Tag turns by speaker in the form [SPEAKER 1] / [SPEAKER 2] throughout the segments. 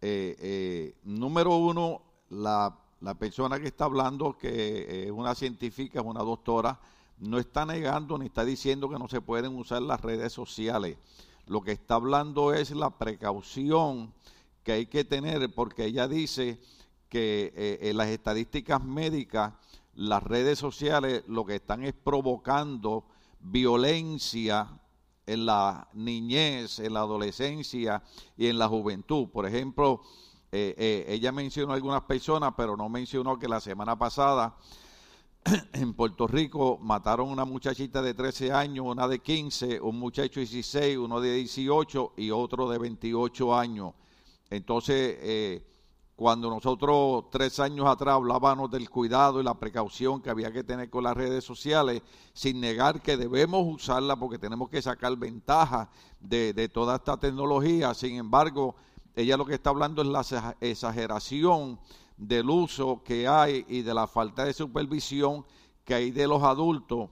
[SPEAKER 1] eh, eh, número uno, la, la, persona que está hablando, que es una científica, es una doctora, no está negando ni está diciendo que no se pueden usar las redes sociales. Lo que está hablando es la precaución que hay que tener, porque ella dice que en las estadísticas médicas, las redes sociales lo que están es provocando violencia en la niñez, en la adolescencia y en la juventud. Por ejemplo, eh, eh, ella mencionó algunas personas, pero no mencionó que la semana pasada en Puerto Rico mataron una muchachita de 13 años, una de 15, un muchacho de 16, uno de 18 y otro de 28 años. Entonces, eh, cuando nosotros tres años atrás hablábamos del cuidado y la precaución que había que tener con las redes sociales, sin negar que debemos usarla porque tenemos que sacar ventaja de, toda esta tecnología, sin embargo, ella lo que está hablando es la exageración del uso que hay y de la falta de supervisión que hay de los adultos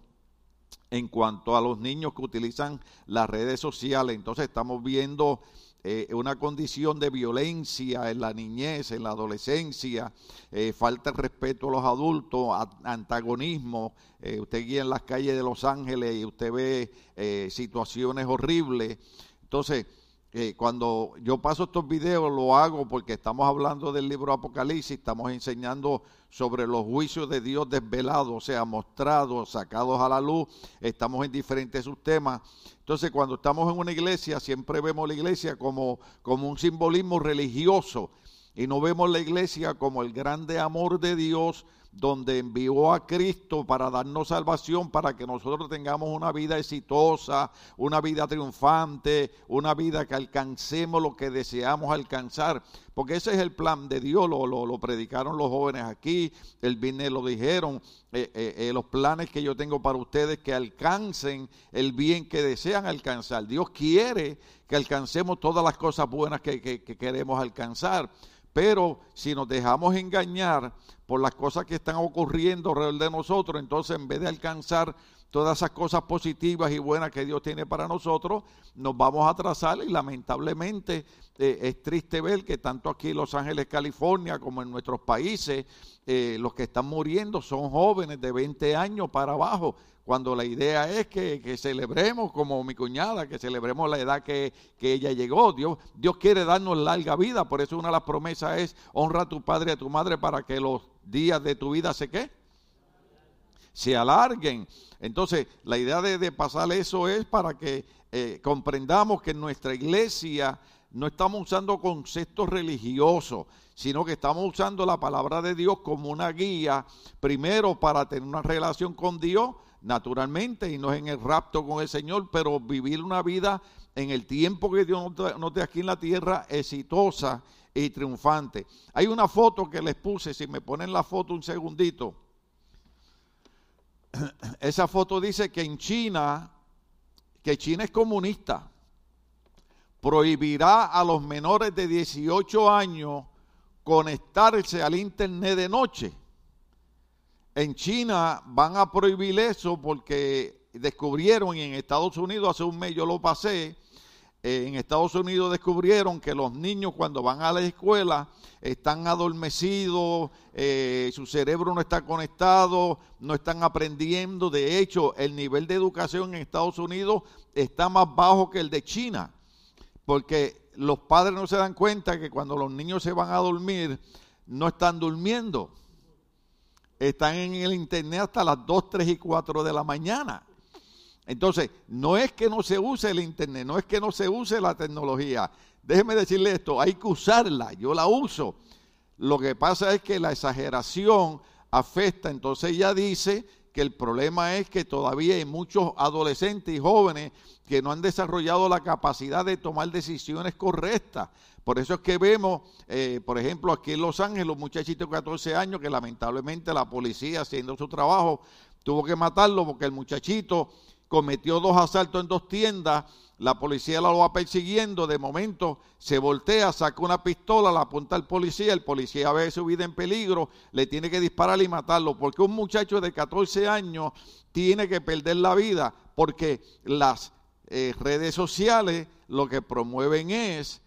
[SPEAKER 1] en cuanto a los niños que utilizan las redes sociales. Entonces estamos viendo eh, una condición de violencia en la niñez, en la adolescencia, eh, falta de respeto a los adultos, antagonismo. Eh, usted guía en las calles de Los Ángeles y usted ve situaciones horribles. Entonces, cuando yo paso estos videos lo hago porque estamos hablando del libro Apocalipsis, estamos enseñando sobre los juicios de Dios desvelados, o sea, mostrados, sacados a la luz, estamos en diferentes subtemas. Entonces, cuando estamos en una iglesia, siempre vemos la iglesia como, como un simbolismo religioso y no vemos la iglesia como el grande amor de Dios donde envió a Cristo para darnos salvación, para que nosotros tengamos una vida exitosa, una vida triunfante, una vida que alcancemos lo que deseamos alcanzar. Porque ese es el plan de Dios, lo, lo, predicaron los jóvenes aquí, el viernes lo dijeron, eh, eh, eh, los planes que yo tengo para ustedes, que alcancen el bien que desean alcanzar. Dios quiere que alcancemos todas las cosas buenas que, que queremos alcanzar. Pero si nos dejamos engañar por las cosas que están ocurriendo alrededor de nosotros, entonces en vez de alcanzar todas esas cosas positivas y buenas que Dios tiene para nosotros, nos vamos a atrasar y lamentablemente eh, es triste ver que tanto aquí en Los Ángeles, California, como en nuestros países, eh, los que están muriendo son jóvenes de 20 años para abajo cuando la idea es que, celebremos como mi cuñada, que celebremos la edad que, ella llegó. Dios, Dios quiere darnos larga vida, por eso una de las promesas es honra a tu padre y a tu madre para que los días de tu vida se qué? Se alarguen. Entonces, la idea de, pasar eso es para que eh, comprendamos que en nuestra iglesia no estamos usando conceptos religiosos, sino que estamos usando la palabra de Dios como una guía, primero para tener una relación con Dios, naturalmente, y no es en el rapto con el Señor, pero vivir una vida en el tiempo que Dios nos dé aquí en la tierra exitosa y triunfante. Hay una foto que les puse, si me ponen la foto un segundito. Esa foto dice que en China, que China es comunista, prohibirá a los menores de 18 años conectarse al internet de noche en China van a prohibir eso porque descubrieron y en Estados Unidos hace un mes yo lo pasé, en Estados Unidos descubrieron que los niños cuando van a la escuela están adormecidos, eh, su cerebro no está conectado, no están aprendiendo. De hecho, el nivel de educación en Estados Unidos está más bajo que el de China, porque los padres no se dan cuenta que cuando los niños se van a dormir, no están durmiendo están en el internet hasta las 2, 3 y 4 de la mañana. Entonces, no es que no se use el internet, no es que no se use la tecnología. Déjeme decirle esto, hay que usarla, yo la uso. Lo que pasa es que la exageración afecta, entonces ella dice que el problema es que todavía hay muchos adolescentes y jóvenes que no han desarrollado la capacidad de tomar decisiones correctas. Por eso es que vemos, eh, por ejemplo, aquí en Los Ángeles, los muchachitos de 14 años que lamentablemente la policía haciendo su trabajo tuvo que matarlo porque el muchachito cometió dos asaltos en dos tiendas, la policía lo va persiguiendo, de momento se voltea, saca una pistola, la apunta al policía, el policía ve su vida en peligro, le tiene que disparar y matarlo, porque un muchacho de 14 años tiene que perder la vida, porque las eh, redes sociales lo que promueven es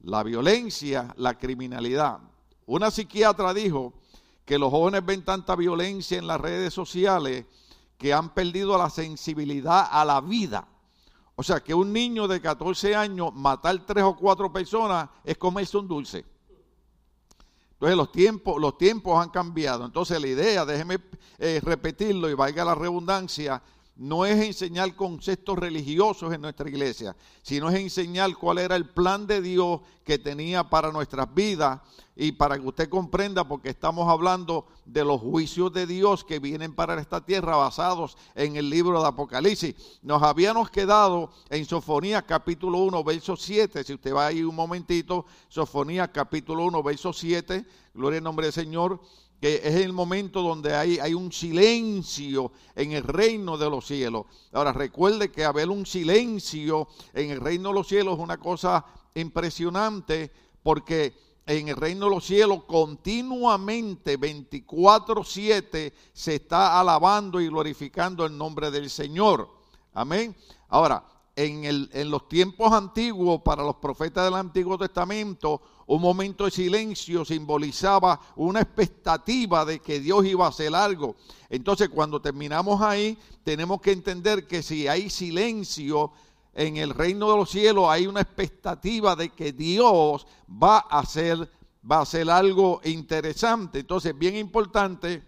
[SPEAKER 1] la violencia, la criminalidad. Una psiquiatra dijo que los jóvenes ven tanta violencia en las redes sociales que han perdido la sensibilidad a la vida. O sea, que un niño de 14 años matar tres o cuatro personas es comerse un dulce. Entonces los tiempos, los tiempos han cambiado. Entonces la idea, déjeme eh, repetirlo y valga la redundancia, no es enseñar conceptos religiosos en nuestra iglesia, sino es enseñar cuál era el plan de Dios que tenía para nuestras vidas y para que usted comprenda, porque estamos hablando de los juicios de Dios que vienen para esta tierra basados en el libro de Apocalipsis. Nos habíamos quedado en Sofonía capítulo 1, verso 7, si usted va ahí un momentito, Sofonía capítulo 1, verso 7, gloria al nombre del Señor que es el momento donde hay, hay un silencio en el reino de los cielos. Ahora recuerde que haber un silencio en el reino de los cielos es una cosa impresionante porque en el reino de los cielos continuamente 24/7 se está alabando y glorificando el nombre del Señor. Amén. Ahora, en, el, en los tiempos antiguos, para los profetas del Antiguo Testamento, un momento de silencio simbolizaba una expectativa de que Dios iba a hacer algo. Entonces, cuando terminamos ahí, tenemos que entender que si hay silencio en el reino de los cielos, hay una expectativa de que Dios va a hacer, va a hacer algo interesante. Entonces, bien importante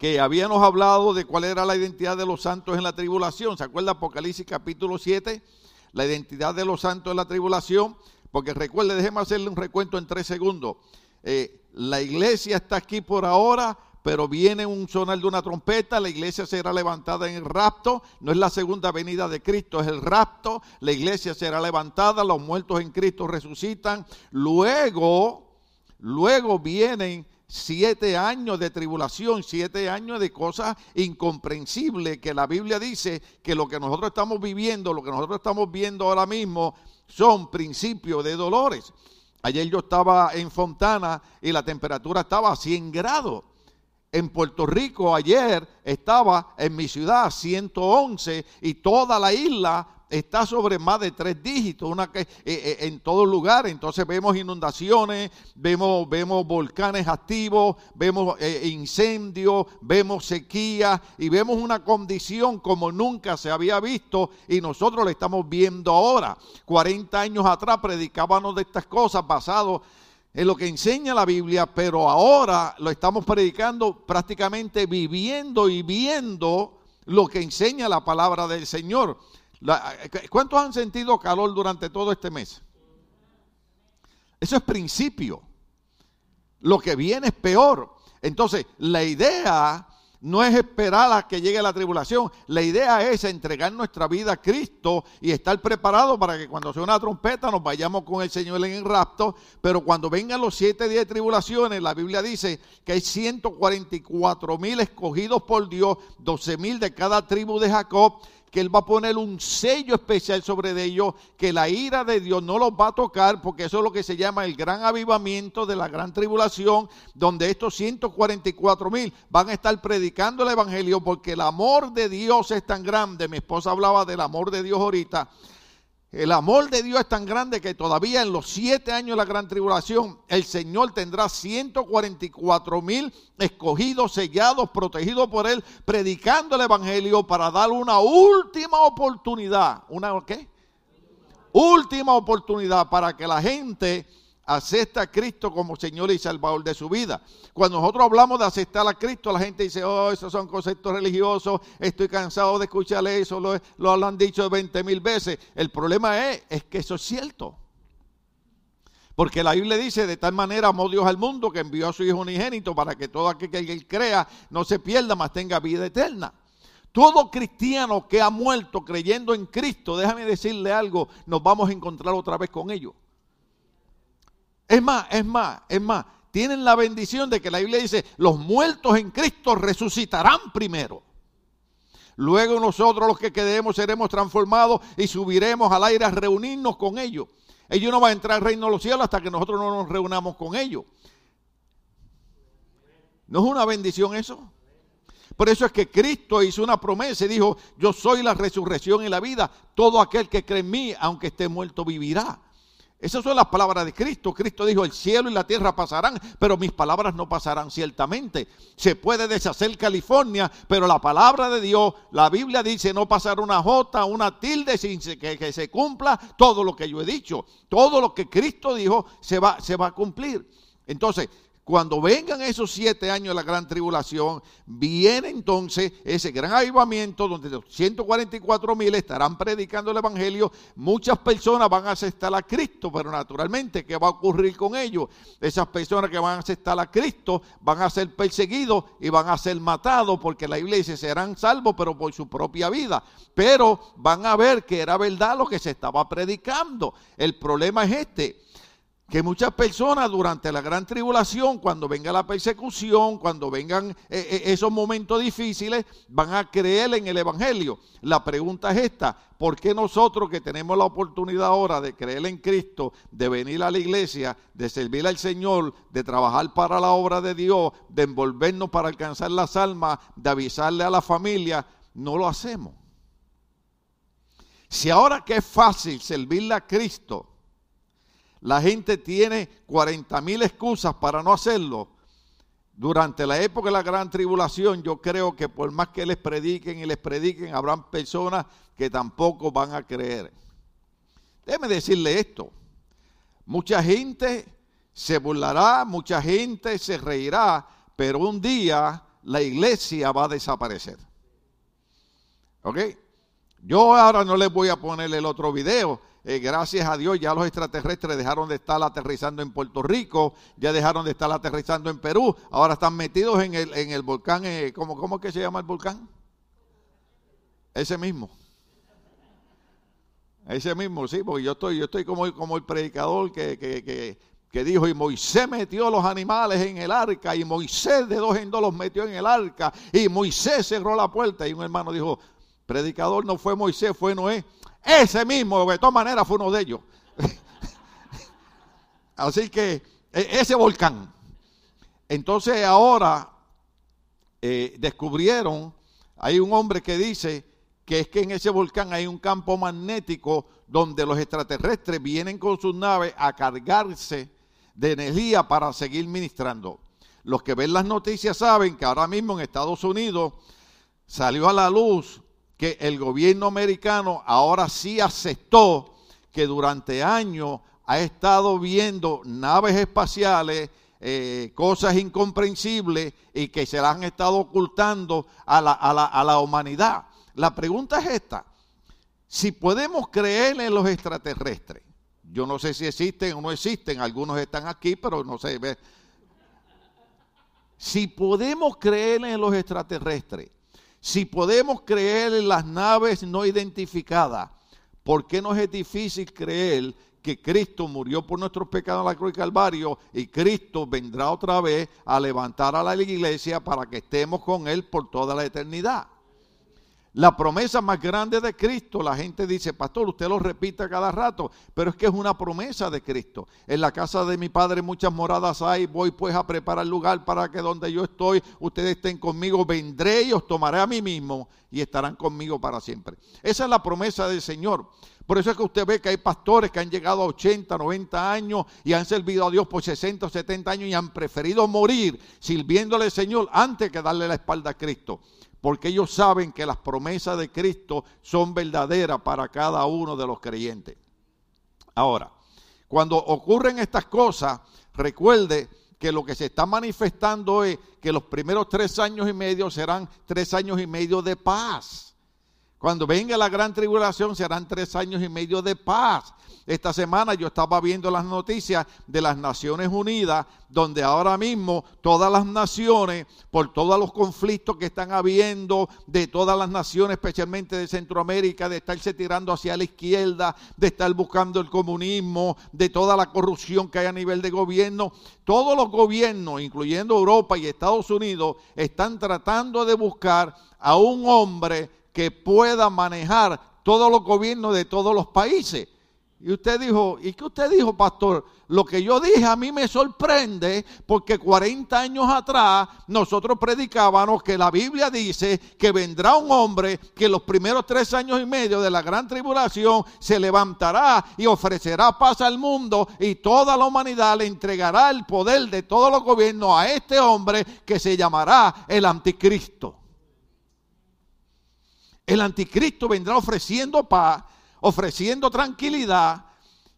[SPEAKER 1] que habíamos hablado de cuál era la identidad de los santos en la tribulación. ¿Se acuerda Apocalipsis capítulo 7? La identidad de los santos en la tribulación. Porque recuerde, déjeme hacerle un recuento en tres segundos. Eh, la iglesia está aquí por ahora, pero viene un sonar de una trompeta, la iglesia será levantada en el rapto, no es la segunda venida de Cristo, es el rapto, la iglesia será levantada, los muertos en Cristo resucitan, luego, luego vienen siete años de tribulación, siete años de cosas incomprensibles que la Biblia dice que lo que nosotros estamos viviendo, lo que nosotros estamos viendo ahora mismo, son principios de dolores. Ayer yo estaba en Fontana y la temperatura estaba a 100 grados. En Puerto Rico ayer estaba en mi ciudad 111 y toda la isla está sobre más de tres dígitos, una que, eh, eh, en todo lugar. Entonces vemos inundaciones, vemos, vemos volcanes activos, vemos eh, incendios, vemos sequía y vemos una condición como nunca se había visto y nosotros la estamos viendo ahora. 40 años atrás predicábamos de estas cosas basado en lo que enseña la Biblia, pero ahora lo estamos predicando prácticamente viviendo y viendo lo que enseña la palabra del Señor. ¿Cuántos han sentido calor durante todo este mes? Eso es principio. Lo que viene es peor. Entonces, la idea no es esperar a que llegue la tribulación. La idea es entregar nuestra vida a Cristo y estar preparados para que cuando sea una trompeta nos vayamos con el Señor en el rapto. Pero cuando vengan los siete días de tribulaciones, la Biblia dice que hay 144 mil escogidos por Dios, 12 mil de cada tribu de Jacob que Él va a poner un sello especial sobre ellos, que la ira de Dios no los va a tocar, porque eso es lo que se llama el gran avivamiento de la gran tribulación, donde estos 144 mil van a estar predicando el Evangelio, porque el amor de Dios es tan grande. Mi esposa hablaba del amor de Dios ahorita el amor de Dios es tan grande que todavía en los siete años de la gran tribulación, el Señor tendrá 144 mil escogidos, sellados, protegidos por Él, predicando el Evangelio para dar una última oportunidad. ¿Una qué? Última oportunidad para que la gente acepta a Cristo como Señor y Salvador de su vida. Cuando nosotros hablamos de aceptar a Cristo, la gente dice, oh, esos son conceptos religiosos, estoy cansado de escuchar eso, lo, lo han dicho 20 mil veces. El problema es, es que eso es cierto. Porque la Biblia dice, de tal manera amó Dios al mundo que envió a su Hijo unigénito para que todo aquel que él crea no se pierda, mas tenga vida eterna. Todo cristiano que ha muerto creyendo en Cristo, déjame decirle algo, nos vamos a encontrar otra vez con ellos. Es más, es más, es más. Tienen la bendición de que la Biblia dice, los muertos en Cristo resucitarán primero. Luego nosotros los que quedemos seremos transformados y subiremos al aire a reunirnos con ellos. Ellos no van a entrar al reino de los cielos hasta que nosotros no nos reunamos con ellos. ¿No es una bendición eso? Por eso es que Cristo hizo una promesa y dijo, yo soy la resurrección y la vida. Todo aquel que cree en mí, aunque esté muerto, vivirá. Esas son las palabras de Cristo. Cristo dijo, el cielo y la tierra pasarán, pero mis palabras no pasarán ciertamente. Se puede deshacer California, pero la palabra de Dios, la Biblia dice, no pasar una jota, una tilde sin que, que, se cumpla todo lo que yo he dicho. Todo lo que Cristo dijo se va, se va a cumplir. Entonces, cuando vengan esos siete años de la gran tribulación, viene entonces ese gran avivamiento donde los 144 mil estarán predicando el Evangelio. Muchas personas van a aceptar a Cristo, pero naturalmente, ¿qué va a ocurrir con ellos? Esas personas que van a aceptar a Cristo van a ser perseguidos y van a ser matados porque la iglesia serán salvos, pero por su propia vida. Pero van a ver que era verdad lo que se estaba predicando. El problema es este que muchas personas durante la gran tribulación, cuando venga la persecución, cuando vengan eh, eh, esos momentos difíciles, van a creer en el Evangelio. La pregunta es esta, ¿por qué nosotros que tenemos la oportunidad ahora de creer en Cristo, de venir a la iglesia, de servir al Señor, de trabajar para la obra de Dios, de envolvernos para alcanzar las almas, de avisarle a la familia, no lo hacemos? Si ahora que es fácil servirle a Cristo, la gente tiene 40 mil excusas para no hacerlo. Durante la época de la gran tribulación, yo creo que por más que les prediquen y les prediquen, habrán personas que tampoco van a creer. Déjeme decirle esto. Mucha gente se burlará, mucha gente se reirá, pero un día la iglesia va a desaparecer. ¿Ok? Yo ahora no les voy a poner el otro video, eh, gracias a Dios ya los extraterrestres dejaron de estar aterrizando en Puerto Rico, ya dejaron de estar aterrizando en Perú, ahora están metidos en el, en el volcán, eh, ¿cómo, ¿cómo es que se llama el volcán? Ese mismo. Ese mismo, sí, porque yo estoy, yo estoy como, como el predicador que, que, que dijo, y Moisés metió los animales en el arca, y Moisés de dos en dos los metió en el arca, y Moisés cerró la puerta, y un hermano dijo, predicador no fue Moisés, fue Noé. Ese mismo, de todas maneras, fue uno de ellos. Así que e, ese volcán. Entonces ahora eh, descubrieron, hay un hombre que dice que es que en ese volcán hay un campo magnético donde los extraterrestres vienen con sus naves a cargarse de energía para seguir ministrando. Los que ven las noticias saben que ahora mismo en Estados Unidos salió a la luz que el gobierno americano ahora sí aceptó que durante años ha estado viendo naves espaciales, eh, cosas incomprensibles y que se las han estado ocultando a la, a, la, a la humanidad. La pregunta es esta, si podemos creer en los extraterrestres, yo no sé si existen o no existen, algunos están aquí, pero no sé. Si podemos creer en los extraterrestres, si podemos creer en las naves no identificadas, ¿por qué nos es difícil creer que Cristo murió por nuestros pecados en la cruz de Calvario y Cristo vendrá otra vez a levantar a la iglesia para que estemos con Él por toda la eternidad? La promesa más grande de Cristo, la gente dice, pastor, usted lo repite cada rato, pero es que es una promesa de Cristo. En la casa de mi padre muchas moradas hay, voy pues a preparar lugar para que donde yo estoy, ustedes estén conmigo, vendré y os tomaré a mí mismo y estarán conmigo para siempre. Esa es la promesa del Señor. Por eso es que usted ve que hay pastores que han llegado a 80, 90 años y han servido a Dios por 60 o 70 años y han preferido morir sirviéndole al Señor antes que darle la espalda a Cristo porque ellos saben que las promesas de Cristo son verdaderas para cada uno de los creyentes. Ahora, cuando ocurren estas cosas, recuerde que lo que se está manifestando es que los primeros tres años y medio serán tres años y medio de paz. Cuando venga la gran tribulación serán tres años y medio de paz. Esta semana yo estaba viendo las noticias de las Naciones Unidas, donde ahora mismo todas las naciones, por todos los conflictos que están habiendo, de todas las naciones, especialmente de Centroamérica, de estarse tirando hacia la izquierda, de estar buscando el comunismo, de toda la corrupción que hay a nivel de gobierno, todos los gobiernos, incluyendo Europa y Estados Unidos, están tratando de buscar a un hombre que pueda manejar todos los gobiernos de todos los países. Y usted dijo, ¿y qué usted dijo, pastor? Lo que yo dije a mí me sorprende porque 40 años atrás nosotros predicábamos que la Biblia dice que vendrá un hombre que los primeros tres años y medio de la gran tribulación se levantará y ofrecerá paz al mundo y toda la humanidad le entregará el poder de todos los gobiernos a este hombre que se llamará el anticristo. El anticristo vendrá ofreciendo paz ofreciendo tranquilidad.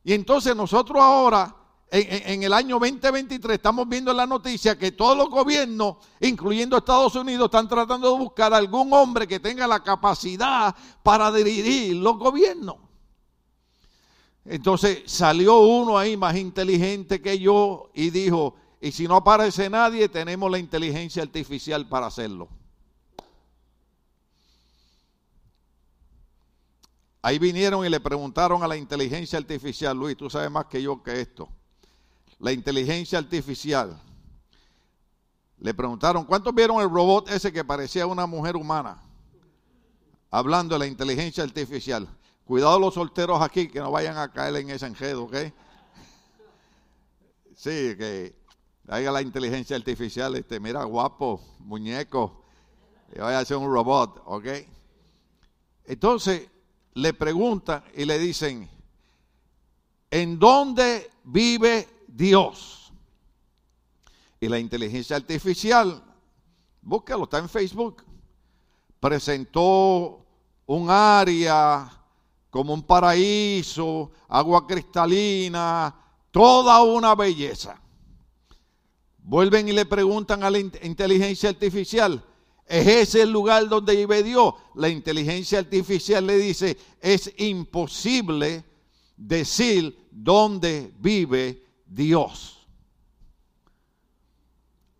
[SPEAKER 1] Y entonces nosotros ahora, en, el año 2023, estamos viendo en la noticia que todos los gobiernos, incluyendo Estados Unidos, están tratando de buscar algún hombre que tenga la capacidad para dirigir los gobiernos. Entonces salió uno ahí más inteligente que yo y dijo, y si no aparece nadie, tenemos la inteligencia artificial para hacerlo. Ahí vinieron y le preguntaron a la inteligencia artificial, Luis, tú sabes más que yo que esto. La inteligencia artificial. Le preguntaron, ¿cuántos vieron el robot ese que parecía una mujer humana? Hablando de la inteligencia artificial. Cuidado los solteros aquí que no vayan a caer en ese enjedo, ¿ok? Sí, que haya la inteligencia artificial, este, mira, guapo, muñeco, y vaya a ser un robot, ¿ok? Entonces, le preguntan y le dicen, ¿en dónde vive Dios? Y la inteligencia artificial, búscalo, está en Facebook, presentó un área como un paraíso, agua cristalina, toda una belleza. Vuelven y le preguntan a la inteligencia artificial, ¿Es ese el lugar donde vive Dios? La inteligencia artificial le dice, es imposible decir dónde vive Dios.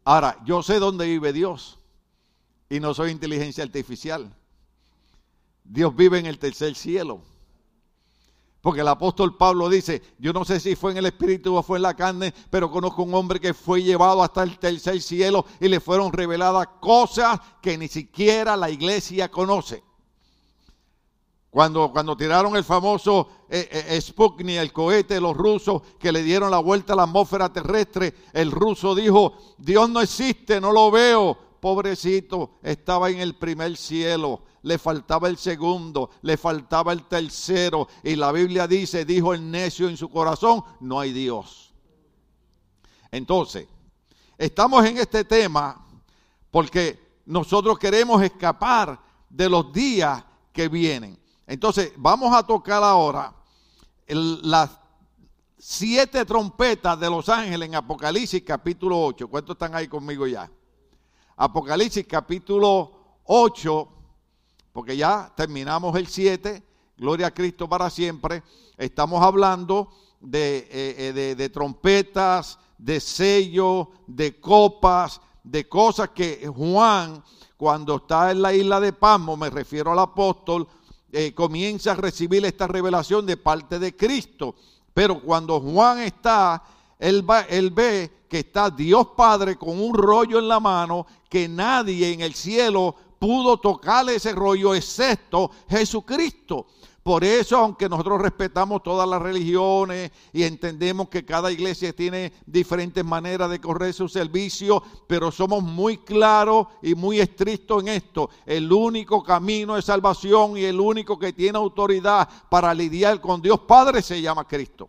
[SPEAKER 1] Ahora, yo sé dónde vive Dios y no soy inteligencia artificial. Dios vive en el tercer cielo. Porque el apóstol Pablo dice, yo no sé si fue en el espíritu o fue en la carne, pero conozco un hombre que fue llevado hasta el tercer cielo y le fueron reveladas cosas que ni siquiera la iglesia conoce. Cuando, cuando tiraron el famoso eh, eh, Sputnik, el cohete de los rusos, que le dieron la vuelta a la atmósfera terrestre, el ruso dijo, Dios no existe, no lo veo. Pobrecito, estaba en el primer cielo le faltaba el segundo, le faltaba el tercero. Y la Biblia dice, dijo el necio en su corazón, no hay Dios. Entonces, estamos en este tema porque nosotros queremos escapar de los días que vienen. Entonces, vamos a tocar ahora las siete trompetas de los ángeles en Apocalipsis capítulo 8. ¿Cuántos están ahí conmigo ya? Apocalipsis capítulo 8 porque ya terminamos el 7, gloria a Cristo para siempre. Estamos hablando de, eh, eh, trompetas, de sellos, de copas, de cosas que Juan, cuando está en la isla de Pasmo, me refiero al apóstol, eh, comienza a recibir esta revelación de parte de Cristo. Pero cuando Juan está, él, va, él ve que está Dios Padre con un rollo en la mano que nadie en el cielo pudo tocarle ese rollo excepto Jesucristo. Por eso, aunque nosotros respetamos todas las religiones y entendemos que cada iglesia tiene diferentes maneras de correr su servicio, pero somos muy claros y muy estrictos en esto. El único camino de salvación y el único que tiene autoridad para lidiar con Dios Padre se llama Cristo.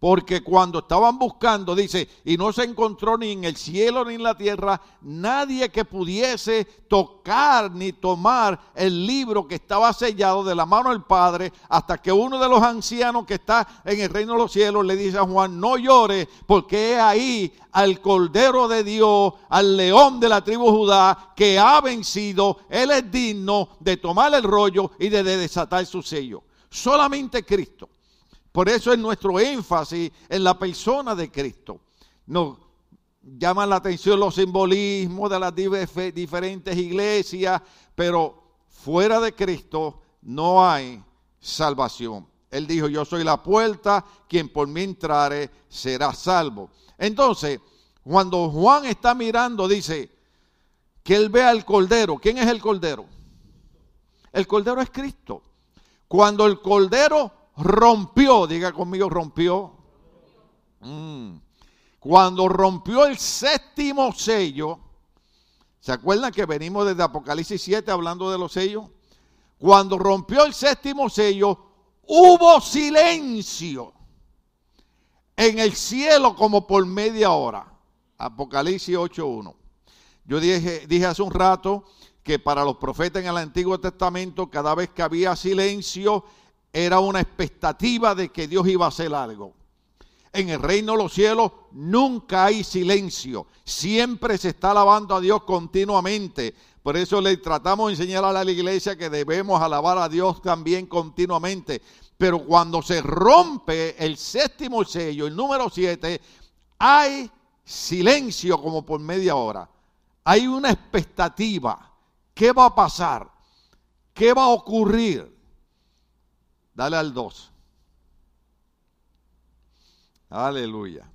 [SPEAKER 1] Porque cuando estaban buscando, dice, y no se encontró ni en el cielo ni en la tierra nadie que pudiese tocar ni tomar el libro que estaba sellado de la mano del Padre, hasta que uno de los ancianos que está en el reino de los cielos le dice a Juan, no llores, porque he ahí al Cordero de Dios, al león de la tribu Judá, que ha vencido, él es digno de tomar el rollo y de desatar su sello. Solamente Cristo. Por eso es nuestro énfasis en la persona de Cristo. Nos llaman la atención los simbolismos de las diferentes iglesias, pero fuera de Cristo no hay salvación. Él dijo, yo soy la puerta, quien por mí entrare será salvo. Entonces, cuando Juan está mirando, dice que él ve al Cordero. ¿Quién es el Cordero? El Cordero es Cristo. Cuando el Cordero rompió, diga conmigo, rompió. Mm. Cuando rompió el séptimo sello, ¿se acuerdan que venimos desde Apocalipsis 7 hablando de los sellos? Cuando rompió el séptimo sello, hubo silencio en el cielo como por media hora. Apocalipsis 8.1. Yo dije, dije hace un rato que para los profetas en el Antiguo Testamento, cada vez que había silencio, era una expectativa de que Dios iba a hacer algo. En el reino de los cielos nunca hay silencio, siempre se está alabando a Dios continuamente. Por eso le tratamos de enseñar a la iglesia que debemos alabar a Dios también continuamente. Pero cuando se rompe el séptimo sello, el número siete, hay silencio como por media hora. Hay una expectativa. ¿Qué va a pasar? ¿Qué va a ocurrir? Dale al 2. Aleluya.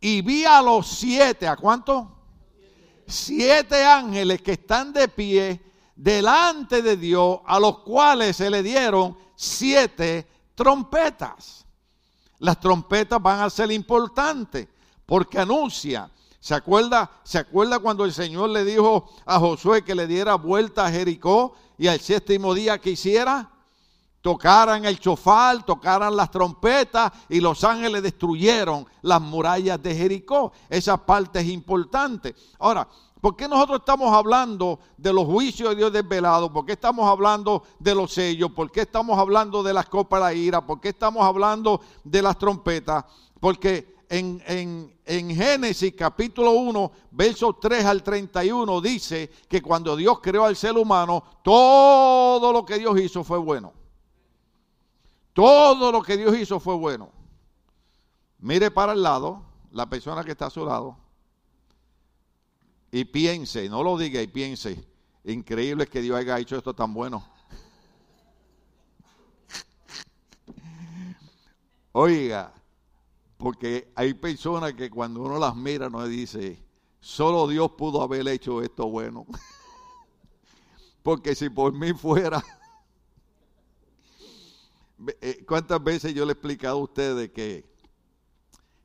[SPEAKER 1] Y vi a los siete, ¿a cuánto? Siete ángeles que están de pie delante de Dios, a los cuales se le dieron siete trompetas. Las trompetas van a ser importantes porque anuncia. ¿Se acuerda, ¿Se acuerda cuando el Señor le dijo a Josué que le diera vuelta a Jericó y al séptimo día que hiciera? Tocaran el chofal, tocaran las trompetas y los ángeles destruyeron las murallas de Jericó. Esa parte es importante. Ahora, ¿por qué nosotros estamos hablando de los juicios de Dios desvelados? ¿Por qué estamos hablando de los sellos? ¿Por qué estamos hablando de las copas de la ira? ¿Por qué estamos hablando de las trompetas? Porque en, en, Génesis capítulo 1, versos 3 al 31, dice que cuando Dios creó al ser humano, todo lo que Dios hizo fue bueno. Todo lo que Dios hizo fue bueno. Mire para el lado, la persona que está a su lado, y piense, no lo diga y piense, increíble que Dios haya hecho esto tan bueno. Oiga, porque hay personas que cuando uno las mira nos dice, solo Dios pudo haber hecho esto bueno. porque si por mí fuera, ¿Cuántas veces yo le he explicado a ustedes que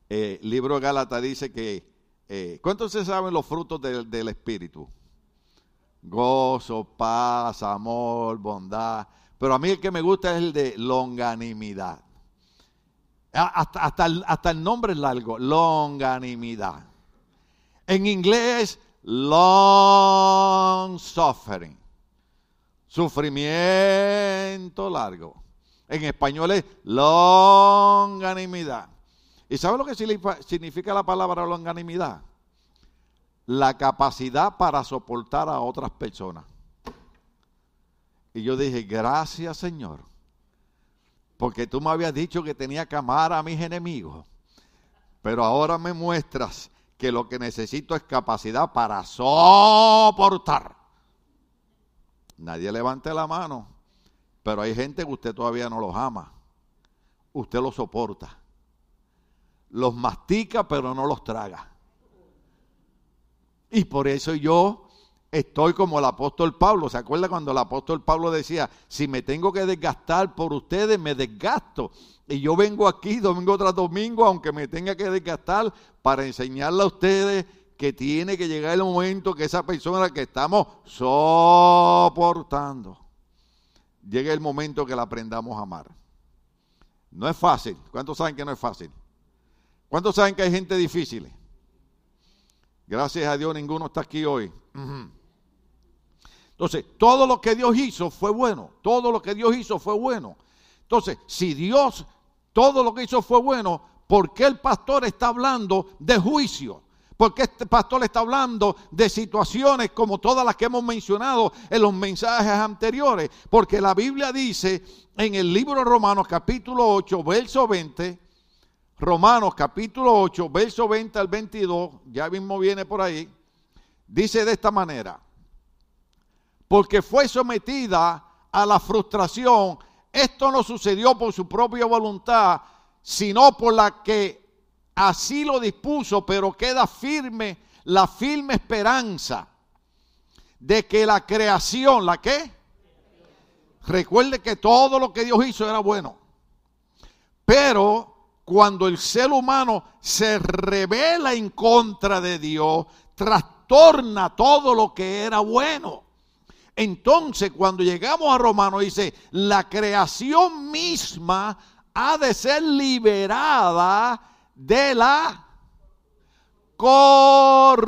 [SPEAKER 1] eh, el libro de Gálatas dice que, eh, ¿cuántos se saben los frutos del, Espíritu? Gozo, paz, amor, bondad. Pero a mí el que me gusta es el de longanimidad. Hasta, hasta, el, hasta el nombre es largo, longanimidad. En inglés, long suffering. Sufrimiento largo. En español es longanimidad. ¿Y sabe lo que significa la palabra longanimidad? La capacidad para soportar a otras personas. Y yo dije, gracias Señor, porque tú me habías dicho que tenía que amar a mis enemigos, pero ahora me muestras que lo que necesito es capacidad para soportar. Nadie levante la mano. Pero hay gente que usted todavía no los ama. Usted los soporta. Los mastica, pero no los traga. Y por eso yo estoy como el apóstol Pablo. ¿Se acuerda cuando el apóstol Pablo decía, si me tengo que desgastar por ustedes, me desgasto? Y yo vengo aquí domingo tras domingo, aunque me tenga que desgastar, para enseñarle a ustedes que tiene que llegar el momento que esa persona que estamos soportando llega el momento que la aprendamos a amar. No es fácil. ¿Cuántos saben que no es fácil? ¿Cuántos saben que hay gente difícil? Gracias a Dios ninguno está aquí hoy. Entonces, todo lo que Dios hizo fue bueno. Todo lo que Dios hizo fue bueno. Entonces, si Dios, todo lo que hizo fue bueno, ¿por qué el pastor está hablando de juicio? Porque este pastor está hablando de situaciones como todas las que hemos mencionado en los mensajes anteriores. Porque la Biblia dice en el libro de Romanos capítulo 8, verso 20, Romanos capítulo 8, verso 20 al 22, ya mismo viene por ahí, dice de esta manera, porque fue sometida a la frustración, esto no sucedió por su propia voluntad, sino por la que así lo dispuso, pero queda firme la firme esperanza de que la creación, ¿la qué? Recuerde que todo lo que Dios hizo era bueno. Pero cuando el ser humano se revela en contra de Dios, trastorna todo lo que era bueno. Entonces, cuando llegamos a Romanos, dice, la creación misma ha de ser liberada de la corrupción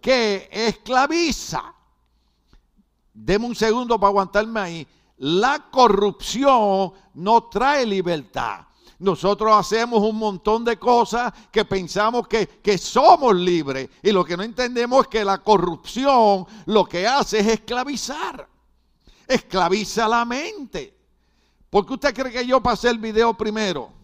[SPEAKER 1] que esclaviza. Deme un segundo para aguantarme ahí. La corrupción no trae libertad. Nosotros hacemos un montón de cosas que pensamos que, que, somos libres. Y lo que no entendemos es que la corrupción lo que hace es esclavizar. Esclaviza la mente. ¿Por qué usted cree que yo pasé el video primero?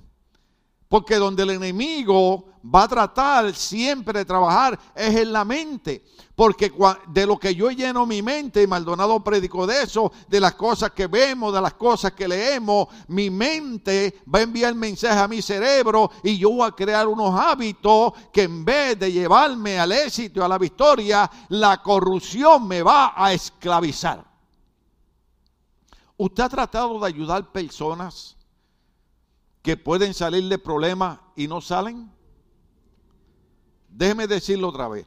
[SPEAKER 1] Porque donde el enemigo va a tratar siempre de trabajar es en la mente. Porque de lo que yo lleno mi mente, y Maldonado predicó de eso, de las cosas que vemos, de las cosas que leemos, mi mente va a enviar mensaje a mi cerebro y yo voy a crear unos hábitos que en vez de llevarme al éxito, a la victoria, la corrupción me va a esclavizar. ¿Usted ha tratado de ayudar personas que pueden salir de problemas y no salen? Déjeme decirlo otra vez.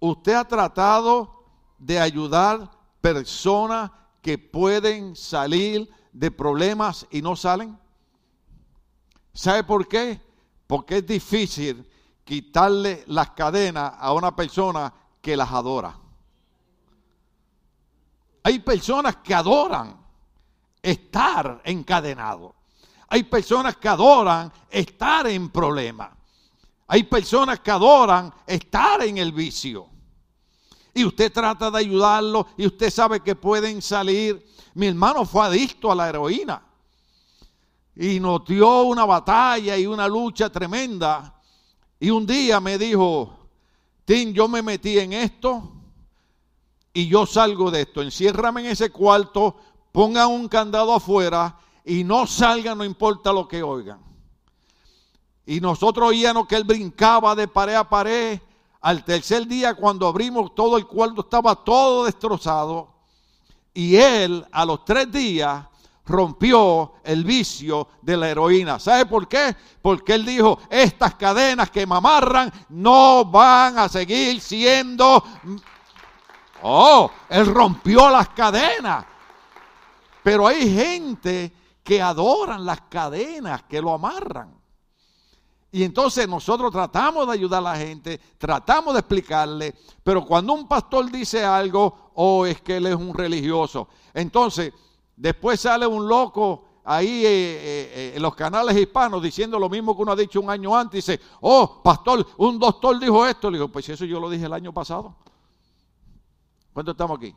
[SPEAKER 1] ¿Usted ha tratado de ayudar personas que pueden salir de problemas y no salen? ¿Sabe por qué? Porque es difícil quitarle las cadenas a una persona que las adora. Hay personas que adoran estar encadenado. Hay personas que adoran estar en problemas. Hay personas que adoran estar en el vicio. Y usted trata de ayudarlo y usted sabe que pueden salir. Mi hermano fue adicto a la heroína. Y nos dio una batalla y una lucha tremenda. Y un día me dijo, Tim, yo me metí en esto y yo salgo de esto. Enciérrame en ese cuarto, pongan un candado afuera y no salgan, no importa lo que oigan. Y nosotros oíamos que él brincaba de pared a pared. Al tercer día, cuando abrimos todo el cuarto, estaba todo destrozado. Y él, a los tres días, rompió el vicio de la heroína. ¿Sabe por qué? Porque él dijo, estas cadenas que me amarran no van a seguir siendo... Oh, él rompió las cadenas. Pero hay gente que adoran las cadenas que lo amarran. Y entonces nosotros tratamos de ayudar a la gente, tratamos de explicarle, pero cuando un pastor dice algo, oh, es que él es un religioso. Entonces, después sale un loco ahí eh, eh, eh, en los canales hispanos diciendo lo mismo que uno ha dicho un año antes. Dice, oh, pastor, un doctor dijo esto. Le digo, pues eso yo lo dije el año pasado. ¿Cuánto estamos aquí?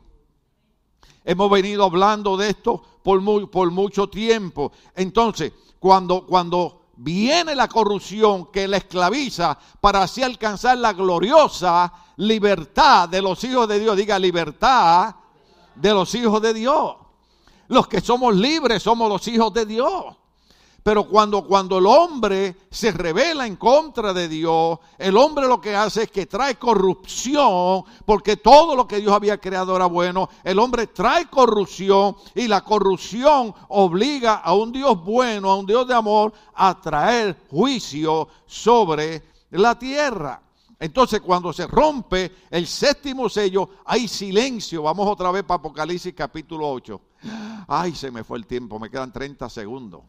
[SPEAKER 1] Hemos venido hablando de esto por, por mucho tiempo. Entonces, cuando, cuando viene la corrupción que la esclaviza para así alcanzar la gloriosa libertad de los hijos de Dios. Diga libertad de los hijos de Dios. Los que somos libres somos los hijos de Dios. Pero cuando, cuando el hombre se revela en contra de Dios, el hombre lo que hace es que trae corrupción, porque todo lo que Dios había creado era bueno. El hombre trae corrupción y la corrupción obliga a un Dios bueno, a un Dios de amor, a traer juicio sobre la tierra. Entonces cuando se rompe el séptimo sello, hay silencio. Vamos otra vez para Apocalipsis capítulo 8. Ay, se me fue el tiempo, me quedan 30 segundos.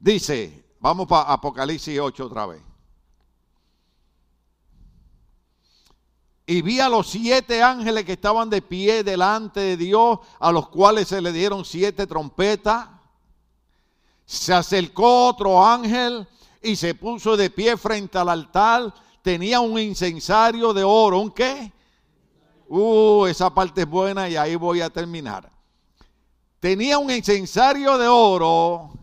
[SPEAKER 1] Dice, vamos para Apocalipsis 8 otra vez. Y vi a los siete ángeles que estaban de pie delante de Dios, a los cuales se le dieron siete trompetas. Se acercó otro ángel y se puso de pie frente al altar. Tenía un incensario de oro. ¿Un qué? Uh, esa parte es buena y ahí voy a terminar. Tenía un incensario de oro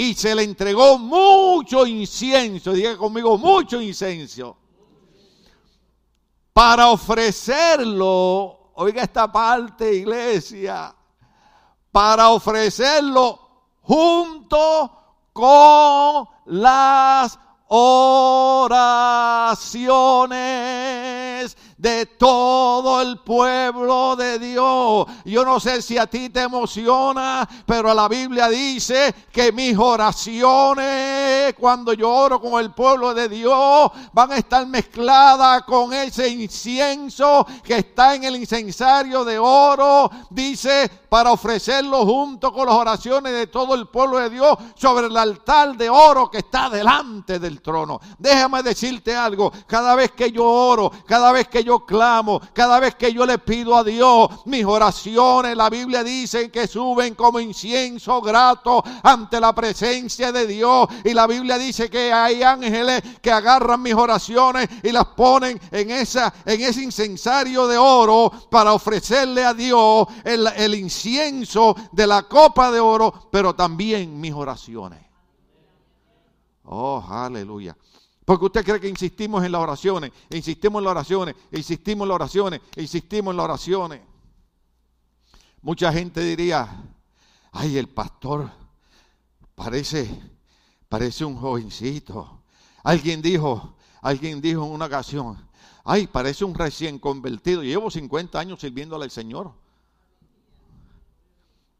[SPEAKER 1] y se le entregó mucho incienso, diga conmigo, mucho incienso, para ofrecerlo, oiga esta parte, iglesia, para ofrecerlo junto con las oraciones de todo el pueblo de Dios. Yo no sé si a ti te emociona, pero la Biblia dice que mis oraciones, cuando yo oro con el pueblo de Dios, van a estar mezcladas con ese incienso que está en el incensario de oro. Dice, para ofrecerlo junto con las oraciones de todo el pueblo de Dios sobre el altar de oro que está delante del trono. Déjame decirte algo, cada vez que yo oro, cada vez que yo clamo, cada vez que yo le pido a Dios, mis oraciones, la Biblia dice que suben como incienso grato ante la presencia de Dios. Y la Biblia dice que hay ángeles que agarran mis oraciones y las ponen en, esa, en ese incensario de oro para ofrecerle a Dios el, el incienso de la copa de oro, pero también mis oraciones. Oh, aleluya. Porque usted cree que insistimos en las oraciones, insistimos en las oraciones, insistimos en las oraciones, insistimos en las oraciones. Mucha gente diría, ay, el pastor parece, parece un jovencito. Alguien dijo, alguien dijo en una ocasión, ay, parece un recién convertido. Llevo 50 años sirviéndole al Señor.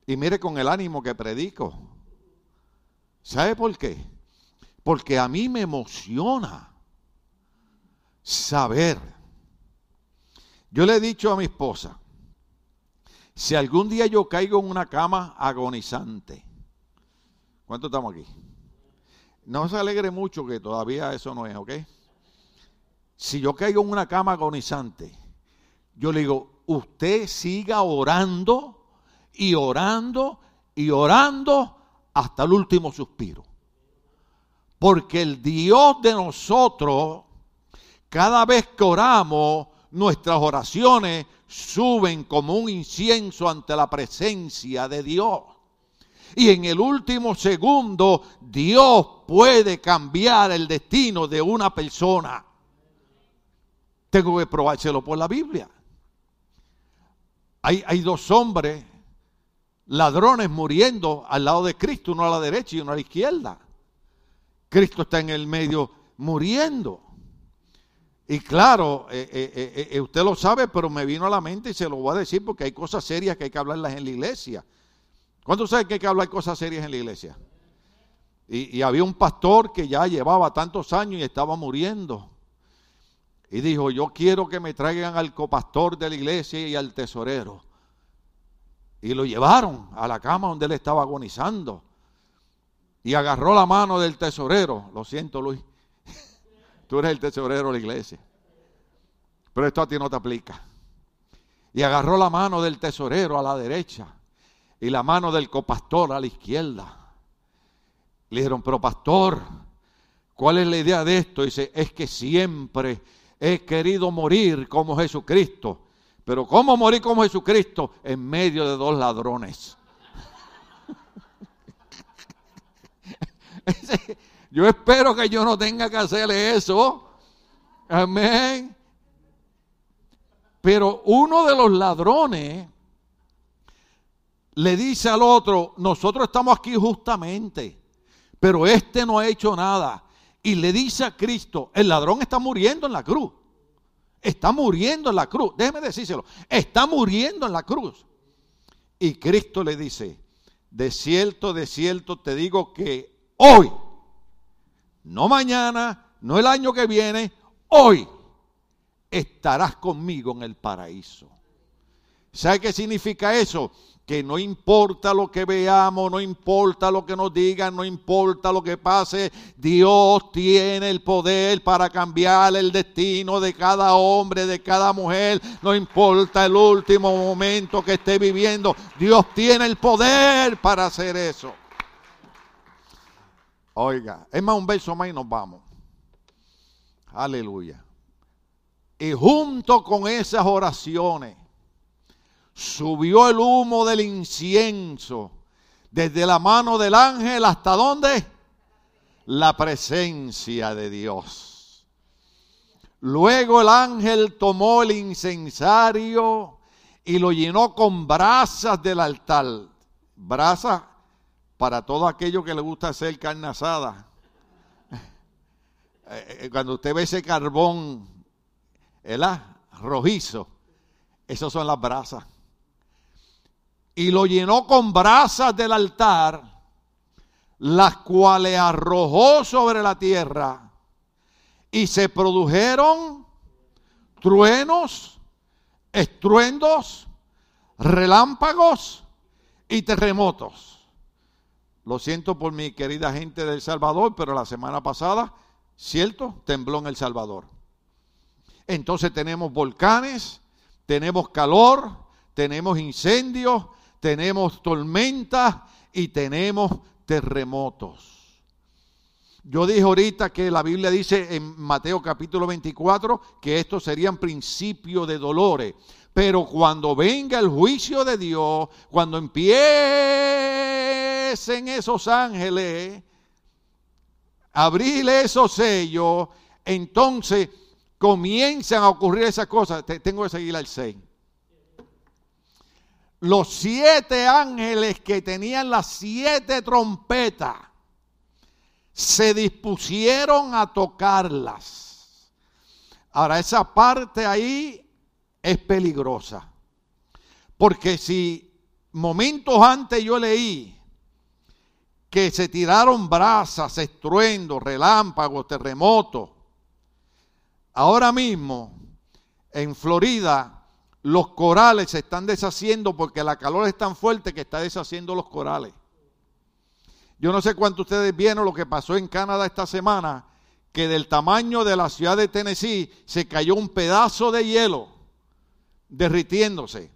[SPEAKER 1] Y mire con el ánimo que predico. ¿Sabe por qué? Porque a mí me emociona saber. Yo le he dicho a mi esposa, si algún día yo caigo en una cama agonizante, ¿cuánto estamos aquí? No se alegre mucho que todavía eso no es, ¿ok? Si yo caigo en una cama agonizante, yo le digo, usted siga orando y orando y orando hasta el último suspiro. Porque el Dios de nosotros, cada vez que oramos, nuestras oraciones suben como un incienso ante la presencia de Dios. Y en el último segundo, Dios puede cambiar el destino de una persona. Tengo que probárselo por la Biblia. Hay, hay dos hombres, ladrones muriendo al lado de Cristo, uno a la derecha y uno a la izquierda. Cristo está en el medio muriendo. Y claro, eh, eh, eh, usted lo sabe, pero me vino a la mente y se lo voy a decir porque hay cosas serias que hay que hablarlas en la iglesia. ¿Cuántos saben que hay que hablar cosas serias en la iglesia? Y, y, había un pastor que ya llevaba tantos años y estaba muriendo. Y dijo, yo quiero que me traigan al copastor de la iglesia y al tesorero. Y lo llevaron a la cama donde él estaba agonizando y agarró la mano del tesorero. Lo siento, Luis. Tú eres el tesorero de la iglesia. Pero esto a ti no te aplica. Y agarró la mano del tesorero a la derecha y la mano del copastor a la izquierda. Le dijeron, pero pastor, ¿cuál es la idea de esto? Dice, es que siempre he querido morir como Jesucristo. Pero ¿cómo morir como Jesucristo? En medio de dos ladrones. Yo espero que yo no tenga que hacerle eso. Amén. Pero uno de los ladrones le dice al otro, nosotros estamos aquí justamente, pero este no ha hecho nada. Y le dice a Cristo, el ladrón está muriendo en la cruz. Está muriendo en la cruz. Déjeme decírselo. Está muriendo en la cruz. Y Cristo le dice, de cierto, de cierto te digo que hoy, no mañana, no el año que viene, hoy estarás conmigo en el paraíso. ¿Sabe qué significa eso? Que no importa lo que veamos, no importa lo que nos digan, no importa lo que pase, Dios tiene el poder para cambiar el destino de cada hombre, de cada mujer, no importa el último momento que esté viviendo, Dios tiene el poder para hacer eso. Oiga, es más un verso más y nos vamos. Aleluya. Y junto con esas oraciones subió el humo del incienso desde la mano del ángel hasta dónde? La presencia de Dios. Luego el ángel tomó el incensario y lo llenó con brasas del altar. Brasas para todo aquello que le gusta hacer carne asada. Eh, eh, cuando usted ve ese carbón, ¿verdad? rojizo. Esas son las brasas. Y lo llenó con brasas del altar, las cuales arrojó sobre la tierra. Y se produjeron truenos, estruendos, relámpagos y terremotos. Lo siento por mi querida gente del Salvador, pero la semana pasada, cierto, tembló en El Salvador. Entonces tenemos volcanes, tenemos calor, tenemos incendios, tenemos tormentas y tenemos terremotos. Yo dije ahorita que la Biblia dice en Mateo capítulo 24 que estos serían principios de dolores. Pero cuando venga el juicio de Dios, cuando empiecen esos ángeles, abrir esos sellos, entonces comienzan a ocurrir esas cosas. Tengo que seguir al 6. Los siete ángeles que tenían las siete trompetas se dispusieron a tocarlas. Ahora, esa parte ahí es peligrosa. Porque si momentos antes yo leí que se tiraron brasas, estruendos, relámpagos, terremotos, ahora mismo en Florida los corales se están deshaciendo porque la calor es tan fuerte que está deshaciendo los corales. Yo no sé cuánto ustedes vieron lo que pasó en Canadá esta semana, que del tamaño de la ciudad de Tennessee se cayó un pedazo de hielo derritiéndose.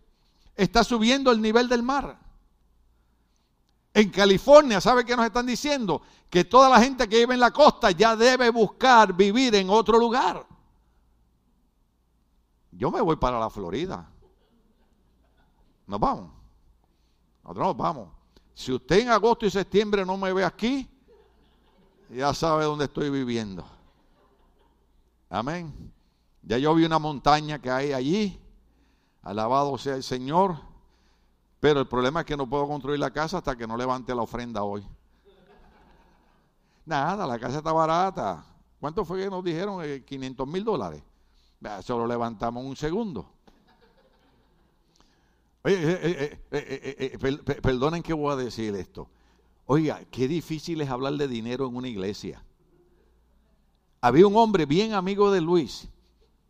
[SPEAKER 1] Está subiendo el nivel del mar. En California, ¿sabe qué nos están diciendo? Que toda la gente que vive en la costa ya debe buscar vivir en otro lugar. Yo me voy para la Florida. Nos vamos. Nosotros nos vamos. Si usted en agosto y septiembre no me ve aquí, ya sabe dónde estoy viviendo. Amén. Ya yo vi una montaña que hay allí. Alabado sea el Señor. Pero el problema es que no puedo construir la casa hasta que no levante la ofrenda hoy. Nada, la casa está barata. ¿Cuánto fue que nos dijeron? 500 eh, mil dólares. Solo levantamos un segundo. Oye, eh, eh, perdonen que voy a decir esto. Oiga, qué difícil es hablar de dinero en una iglesia. Había un hombre bien amigo de Luis,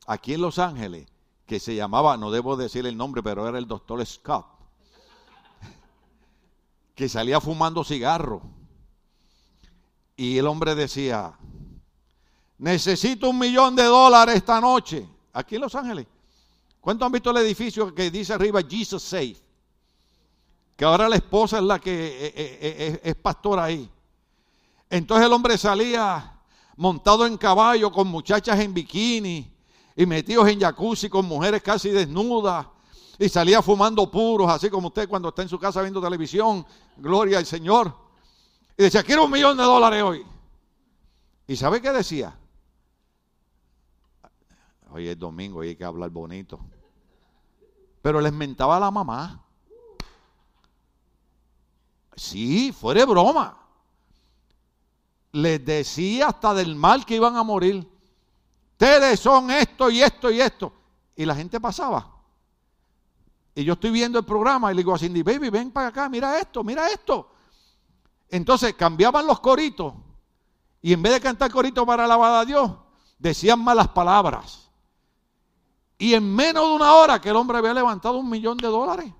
[SPEAKER 1] aquí en Los Ángeles, que se llamaba, no debo decir el nombre, pero era el doctor Scott, que salía fumando cigarro. Y el hombre decía, necesito un millón de dólares esta noche, aquí en Los Ángeles. ¿Cuántos han visto el edificio que dice arriba Jesus Safe? Que ahora la esposa es la que eh, eh, eh, es, pastora ahí. Entonces el hombre salía montado en caballo con muchachas en bikini y metidos en jacuzzi con mujeres casi desnudas y salía fumando puros, así como usted cuando está en su casa viendo televisión, gloria al Señor. Y decía, quiero un millón de dólares hoy. ¿Y sabe qué decía? Hoy es domingo y hay que hablar bonito. Pero les mentaba a la mamá. Sí, fuera broma. Les decía hasta del mal que iban a morir. Ustedes son esto y esto y esto. Y la gente pasaba. Y yo estoy viendo el programa y le digo a Cindy, baby, ven para acá, mira esto, mira esto. Entonces cambiaban los coritos. Y en vez de cantar coritos para alabar a Dios, decían malas palabras. Y en menos de una hora que el hombre había levantado un millón de dólares.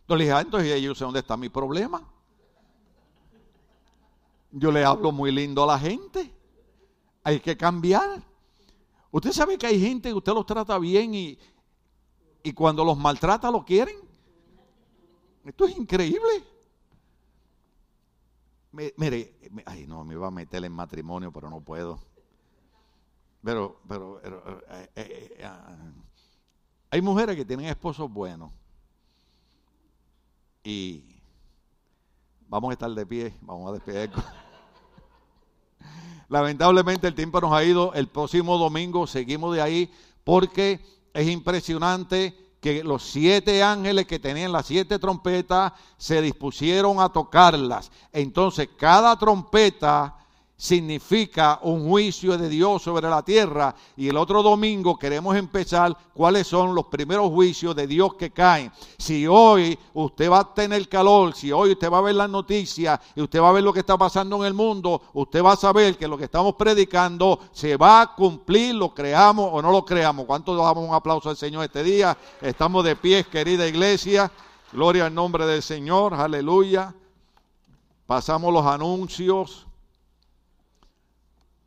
[SPEAKER 1] Entonces le dije, ah, entonces yo sé dónde está mi problema. Yo le hablo muy lindo a la gente. Hay que cambiar. Usted sabe que hay gente que usted los trata bien y, y cuando los maltrata lo quieren. Esto es increíble. Mire, ay no, me iba a meter en matrimonio, pero no puedo. Pero, pero, eh, eh, eh, ah, hay mujeres que tienen esposos buenos. Y vamos a estar de pie, vamos a despedir. Lamentablemente el tiempo nos ha ido. El próximo domingo seguimos de ahí porque es impresionante que los siete ángeles que tenían las siete trompetas se dispusieron a tocarlas. Entonces cada trompeta significa un juicio de Dios sobre la tierra y el otro domingo queremos empezar cuáles son los primeros juicios de Dios que caen. Si hoy usted va a tener calor, si hoy usted va a ver las noticias y usted va a ver lo que está pasando en el mundo, usted va a saber que lo que estamos predicando se va a cumplir, lo creamos o no lo creamos. ¿Cuántos damos un aplauso al Señor este día? Estamos de pie, querida iglesia. Gloria al nombre del Señor, aleluya. Pasamos los anuncios.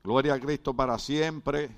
[SPEAKER 1] Gloria a Cristo para siempre.